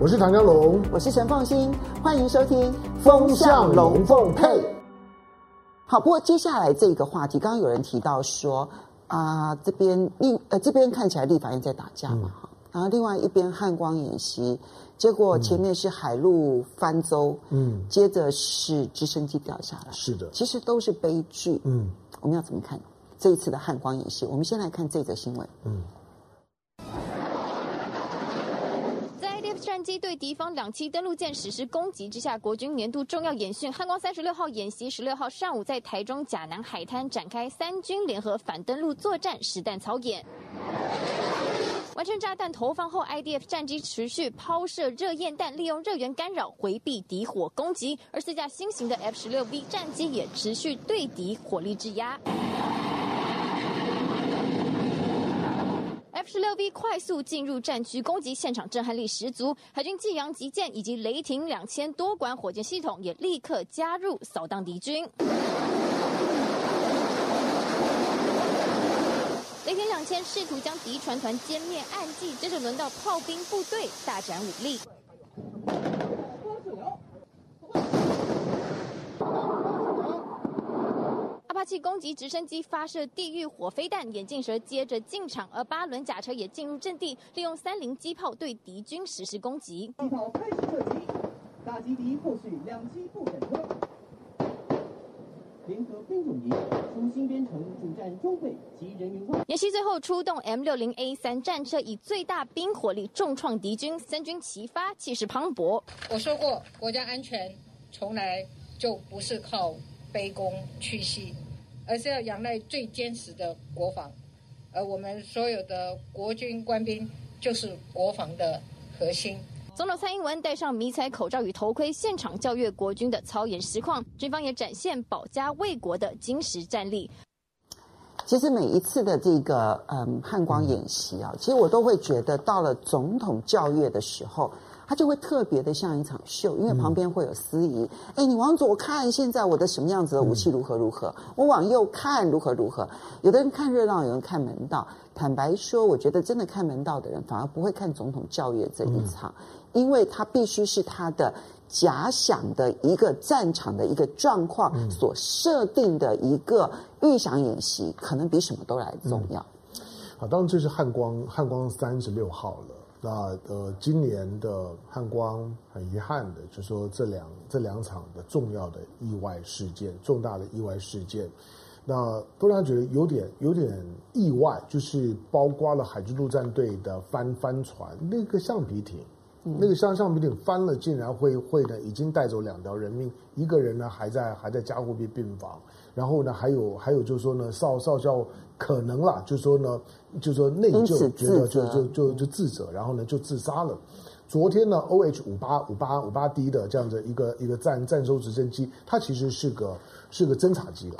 我是唐江龙，我是陈凤欣，欢迎收听《风向龙凤配》。好，不过接下来这个话题，刚刚有人提到说啊、呃，这边另呃这边看起来立法院在打架嘛，哈、嗯，然后另外一边汉光演习，结果前面是海陆翻舟，嗯，接着是直升机掉下来，是的，其实都是悲剧，嗯，我们要怎么看这一次的汉光演习？我们先来看这则新闻，嗯。战机对敌方两栖登陆舰实施攻击之下，国军年度重要演训汉光三十六号演习，十六号上午在台中甲南海滩展开三军联合反登陆作战实弹操演。完成炸弹投放后，IDF 战机持续抛射热焰弹，利用热源干扰回避敌火攻击，而四架新型的 F 十六 V 战机也持续对敌火力制压。F 十六 V 快速进入战区，攻击现场震撼力十足。海军济阳级舰以及雷霆两千多管火箭系统也立刻加入扫荡敌军。雷霆两千试图将敌船团歼灭暗记，接着轮到炮兵部队大展武力。阿帕奇攻击直升机，发射地狱火飞弹，眼镜蛇接着进场，而八轮甲车也进入阵地，利用三菱机炮对敌军实施攻击。机炮开始射击，打击敌后续两机不敢推。联合兵种营出新编成主战装备及人员。演习最后出动 M 六零 A 三战车，以最大兵火力重创敌军，三军齐发，气势磅礴。我说过，国家安全从来就不是靠卑躬屈膝。而是要仰赖最坚实的国防，而我们所有的国军官兵就是国防的核心。总统蔡英文戴上迷彩口罩与头盔，现场教阅国军的操演实况，军方也展现保家卫国的精实战力。其实每一次的这个嗯汉光演习啊，其实我都会觉得到了总统教阅的时候。它就会特别的像一场秀，因为旁边会有司仪。哎、嗯，你往左看，现在我的什么样子的武器如何如何？嗯、我往右看，如何如何？有的人看热闹，有人看门道。坦白说，我觉得真的看门道的人，反而不会看总统教育这一场，嗯、因为他必须是他的假想的一个战场的一个状况所设定的一个预想演习，可能比什么都来重要。嗯、好，当然这是汉光汉光三十六号了。那呃，今年的汉光很遗憾的，就说这两这两场的重要的意外事件，重大的意外事件，那都让他觉得有点有点意外，就是包括了海军陆战队的帆帆船，那个橡皮艇，那个橡橡皮艇翻了，竟然会会呢，已经带走两条人命，一个人呢还在还在加护病病房，然后呢还有还有就是说呢少少校。可能啦，就是说呢，就是说内疚，觉得就就就就自责，然后呢就自杀了。昨天呢，OH 五八五八五八 D 的这样的一个一个战战收直升机，它其实是个是个侦察机了。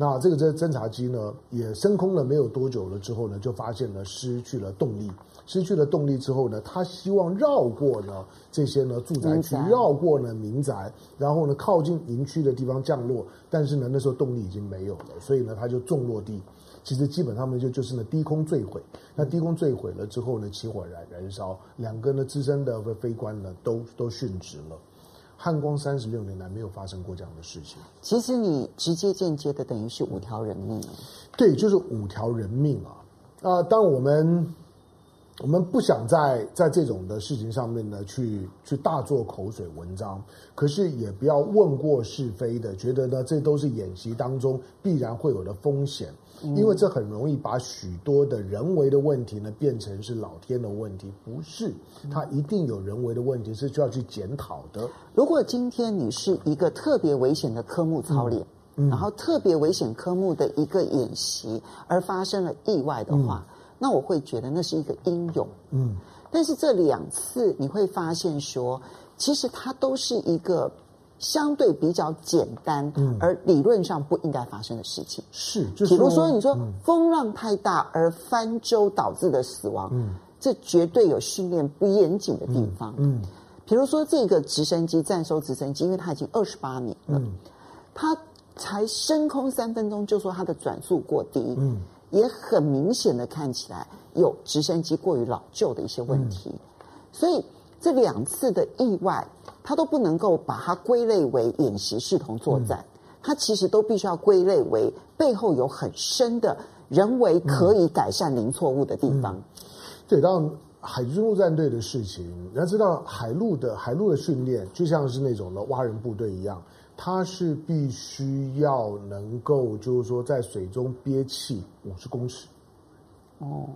那这个侦侦察机呢，也升空了没有多久了之后呢，就发现了失去了动力。失去了动力之后呢，他希望绕过呢这些呢住宅区，绕过呢民宅，然后呢靠近营区的地方降落。但是呢，那时候动力已经没有了，所以呢，他就重落地。其实基本上呢，就就是呢低空坠毁。那低空坠毁了之后呢，起火燃燃烧，两个呢资深的飞官呢都都殉职了。汉光三十六年来没有发生过这样的事情。其实你直接间接的等于是五条人命。对，就是五条人命啊！啊、呃，当我们。我们不想在在这种的事情上面呢，去去大做口水文章，可是也不要问过是非的，觉得呢这都是演习当中必然会有的风险，因为这很容易把许多的人为的问题呢变成是老天的问题，不是，它一定有人为的问题是需要去检讨的。如果今天你是一个特别危险的科目操练，然后特别危险科目的一个演习而发生了意外的话。嗯那我会觉得那是一个英勇，嗯，但是这两次你会发现说，其实它都是一个相对比较简单，嗯，而理论上不应该发生的事情。是，就是，比如说你说风浪太大而翻舟导致的死亡，嗯，这绝对有训练不严谨的地方，嗯，比如说这个直升机战收直升机，因为它已经二十八年了，嗯，它才升空三分钟就说它的转速过低，嗯。也很明显的看起来有直升机过于老旧的一些问题，嗯、所以这两次的意外，它都不能够把它归类为演习视同作战，它、嗯、其实都必须要归类为背后有很深的人为可以改善零错误的地方。对，当海军陆战队的事情，你要知道海陆的海陆的训练，就像是那种的蛙人部队一样，它是必须要能够，就是说在水中憋气五十公尺。哦，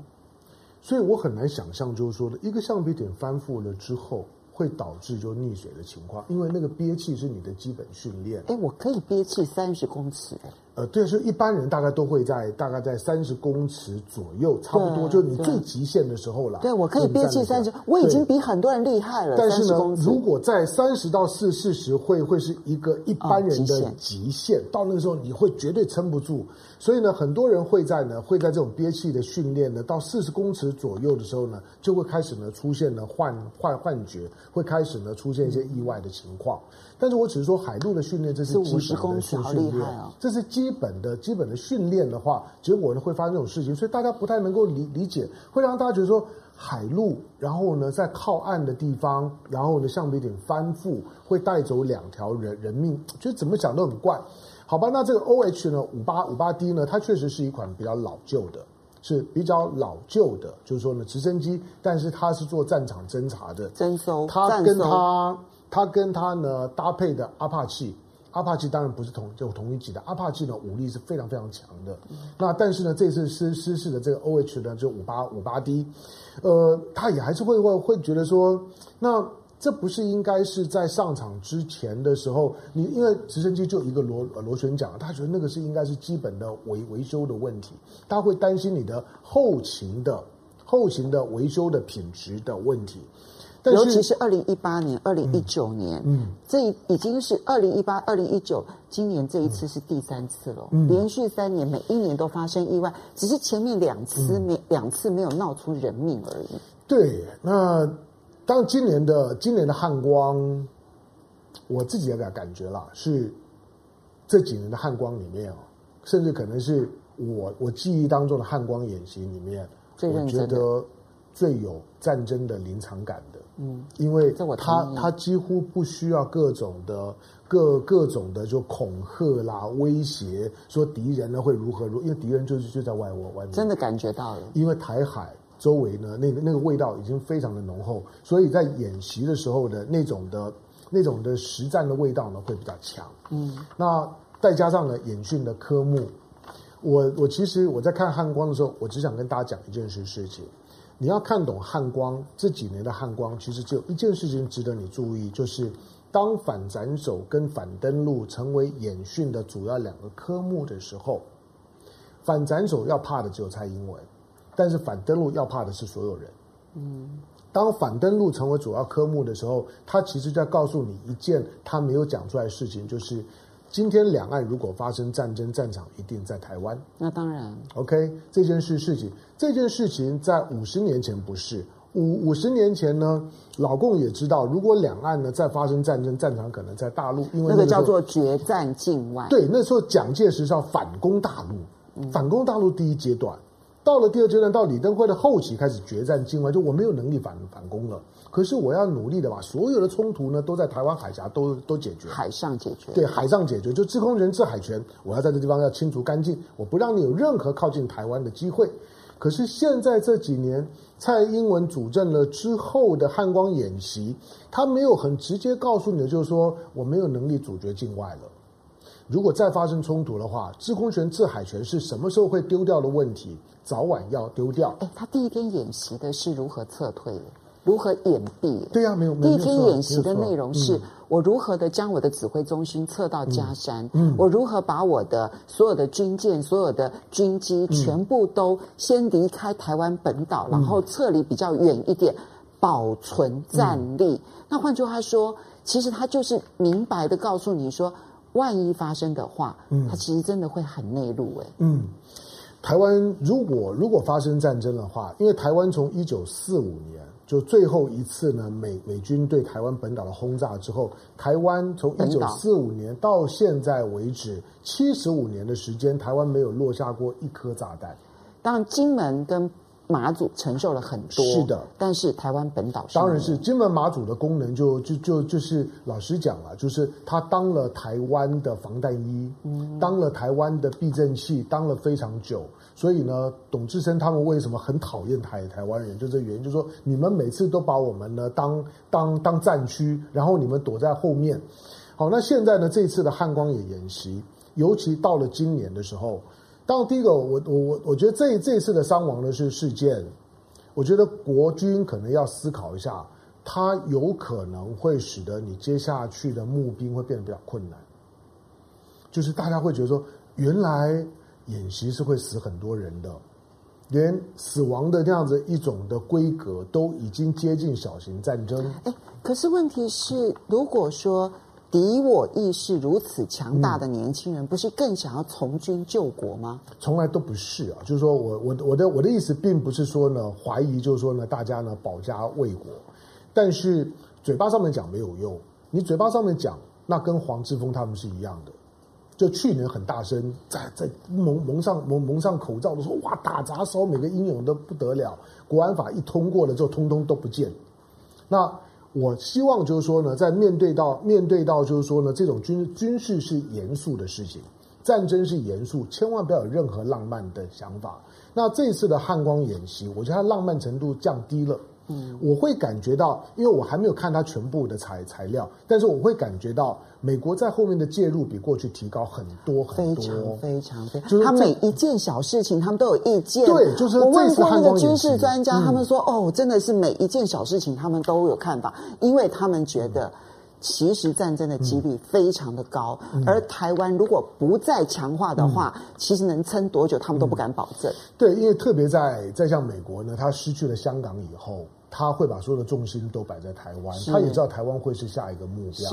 所以我很难想象，就是说的一个橡皮艇翻覆了之后。会导致就溺水的情况，因为那个憋气是你的基本训练。哎，我可以憋气三十公尺。呃，对，是一般人大概都会在大概在三十公尺左右，差不多就是你最极限的时候了。对，我可以憋气三十，我已经比很多人厉害了。但是呢，如果在三十到四四十，会会是一个一般人的极限，哦，到那个时候你会绝对撑不住。所以呢，很多人会在呢会在这种憋气的训练呢，到四十公尺左右的时候呢，就会开始呢出现了幻幻幻觉，会开始呢出现一些意外的情况。嗯但是我只是说海陆的训练，这是基本的训练，这是基本的基本的训练的话，结果呢会发生这种事情，所以大家不太能够理理解，会让大家觉得说海陆，然后呢在靠岸的地方，然后呢橡皮艇翻覆会带走两条人人命，就怎么讲都很怪，好吧？那这个 OH 呢五八五八 D 呢，它确实是一款比较老旧的，是比较老旧的，就是说呢直升机，但是它是做战场侦察的，侦搜，它跟它。它跟它呢搭配的阿帕奇，阿帕奇当然不是同就同一级的，阿帕奇呢武力是非常非常强的。那但是呢，这次失失事的这个 OH 呢，就五八五八 D，呃，他也还是会会会觉得说，那这不是应该是在上场之前的时候，你因为直升机就一个螺螺旋桨，他觉得那个是应该是基本的维维修的问题，他会担心你的后勤的后勤的维修的品质的问题。尤其是二零一八年、二零一九年，嗯，这已经是二零一八、二零一九，今年这一次是第三次了，嗯，连续三年每一年都发生意外，只是前面两次没、嗯、两次没有闹出人命而已。对，那当今年的今年的汉光，我自己的感感觉啦，是这几年的汉光里面哦，甚至可能是我我记忆当中的汉光演习里面，最认真的，我觉得最有战争的临场感的。嗯，因为他他几乎不需要各种的各各种的就恐吓啦、威胁，说敌人呢会如何如何，因为敌人就是就在外窝外面，真的感觉到了。因为台海周围呢，那个那个味道已经非常的浓厚，所以在演习的时候的那种的那种的实战的味道呢会比较强。嗯，那再加上呢演训的科目，我我其实我在看汉光的时候，我只想跟大家讲一件事事情。你要看懂汉光这几年的汉光，其实只有一件事情值得你注意，就是当反斩首跟反登陆成为演训的主要两个科目的时候，反斩首要怕的只有蔡英文，但是反登陆要怕的是所有人。嗯，当反登陆成为主要科目的时候，他其实在告诉你一件他没有讲出来的事情，就是。今天两岸如果发生战争，战场一定在台湾。那当然，OK，这件事事情，这件事情在五十年前不是五五十年前呢，老共也知道，如果两岸呢再发生战争，战场可能在大陆，因为那个，那个叫做决战境外。对，那时候蒋介石是要反攻大陆，嗯、反攻大陆第一阶段。到了第二阶段，到李登辉的后期开始决战境外，就我没有能力反反攻了。可是我要努力的把所有的冲突呢都在台湾海峡都都解决，海上解决。对，海上解决，就制空权、制海权，我要在这地方要清除干净，我不让你有任何靠近台湾的机会。可是现在这几年蔡英文主政了之后的汉光演习，他没有很直接告诉你的，就是说我没有能力阻绝境外了。如果再发生冲突的话，制空权、制海权是什么时候会丢掉的问题，早晚要丢掉。哎，他第一天演习的是如何撤退，如何掩蔽？对呀、啊，没有。第一天演习的内容是我如何的将我的指挥中心撤到嘉山，嗯，我如何把我的所有的军舰、所有的军机全部都先离开台湾本岛，嗯、然后撤离比较远一点，保存战力。嗯、那换句话说，其实他就是明白的告诉你说。万一发生的话，嗯，它其实真的会很内陆哎。嗯，台湾如果如果发生战争的话，因为台湾从一九四五年就最后一次呢美美军对台湾本岛的轰炸之后，台湾从一九四五年到现在为止七十五年的时间，台湾没有落下过一颗炸弹。当然，金门跟马祖承受了很多，是的，但是台湾本岛当然是金门马祖的功能就就就就是老实讲了，就是他当了台湾的防弹衣，嗯，当了台湾的避震器，当了非常久。所以呢，董志生他们为什么很讨厌台台湾人？就这原因，就是说你们每次都把我们呢当当当战区，然后你们躲在后面。好，那现在呢，这次的汉光演演习，尤其到了今年的时候，当然第一个，我我我我觉得这这次的伤亡的是事件，我觉得国军可能要思考一下，它有可能会使得你接下去的募兵会变得比较困难，就是大家会觉得说，原来。演习是会死很多人的，连死亡的这样子一种的规格都已经接近小型战争。哎，可是问题是，如果说敌我意识如此强大的年轻人，不是更想要从军救国吗？从来都不是啊，就是说我我我的我的意思，并不是说呢怀疑，就是说呢大家呢保家卫国，但是嘴巴上面讲没有用，你嘴巴上面讲，那跟黄之峰他们是一样的。就去年很大声，在在蒙蒙上蒙蒙上口罩的时候，哇，打砸烧，每个英勇都不得了。国安法一通过了之后，通通都不见。那我希望就是说呢，在面对到面对到就是说呢，这种军军事是严肃的事情，战争是严肃，千万不要有任何浪漫的想法。那这次的汉光演习，我觉得它浪漫程度降低了。嗯，我会感觉到，因为我还没有看他全部的材材料，但是我会感觉到美国在后面的介入比过去提高很多很多，非常非常非常。就是他每一件小事情，他们都有意见。对，就是我问过那个军事专家，他们说，哦，真的是每一件小事情他们都有看法，因为他们觉得其实战争的几率非常的高，而台湾如果不再强化的话，其实能撑多久，他们都不敢保证。对，因为特别在在像美国呢，他失去了香港以后。他会把所有的重心都摆在台湾，他也知道台湾会是下一个目标。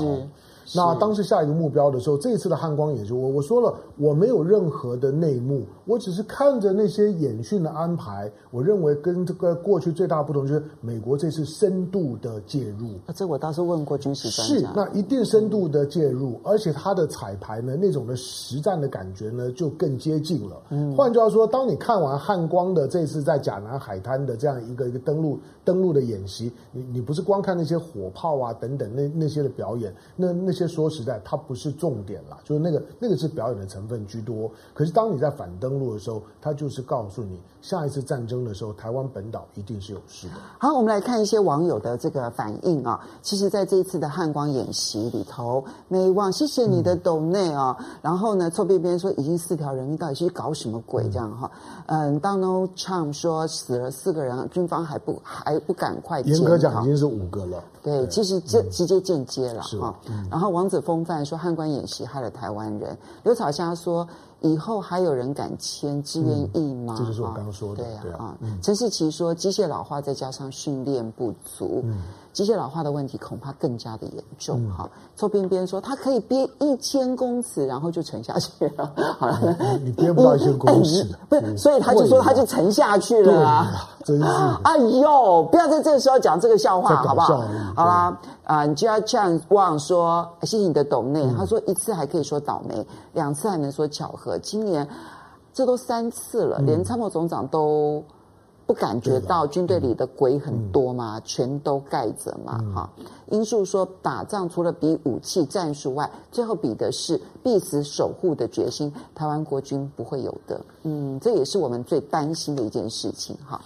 那当时下一个目标的时候，这一次的汉光演习，我我说了，我没有任何的内幕，我只是看着那些演训的安排，我认为跟这个过去最大不同就是美国这次深度的介入。啊，这我倒是问过军事专家，是那一定深度的介入，而且他的彩排呢，那种的实战的感觉呢，就更接近了。嗯，换句话说，当你看完汉光的这次在甲南海滩的这样一个一个登陆登陆的演习，你你不是光看那些火炮啊等等那那些的表演，那那些。说实在，它不是重点啦，就是那个那个是表演的成分居多。可是当你在反登陆的时候，它就是告诉你，下一次战争的时候，台湾本岛一定是有事的。好，我们来看一些网友的这个反应啊。其实，在这一次的汉光演习里头，美望谢谢你的抖内啊。嗯、然后呢，臭边边说已经四条人命，到底是搞什么鬼这样哈？嗯，Donald Trump 说死了四个人，军方还不还不赶快？严格讲已经是五个了。对，对其实这直接间接了哈。嗯、然后王子风范说汉官演习害了台湾人。刘草香说。以后还有人敢签志愿役吗？这就是我刚刚说的。对啊，啊，陈世奇说机械老化再加上训练不足，机械老化的问题恐怕更加的严重。哈，臭边边说他可以憋一千公尺，然后就沉下去了。好了，你憋不到一千公尺，不是，所以他就说他就沉下去了啊。真是，哎呦，不要在这个时候讲这个笑话，好不好？好啦。啊，你就要这样忘说，谢谢你的懂内。他说一次还可以说倒霉，两次还能说巧合。今年这都三次了，连参谋总长都不感觉到军队里的鬼很多嘛？全都盖着嘛。哈，英树说打仗除了比武器战术外，最后比的是必死守护的决心。台湾国军不会有的。嗯，这也是我们最担心的一件事情。哈。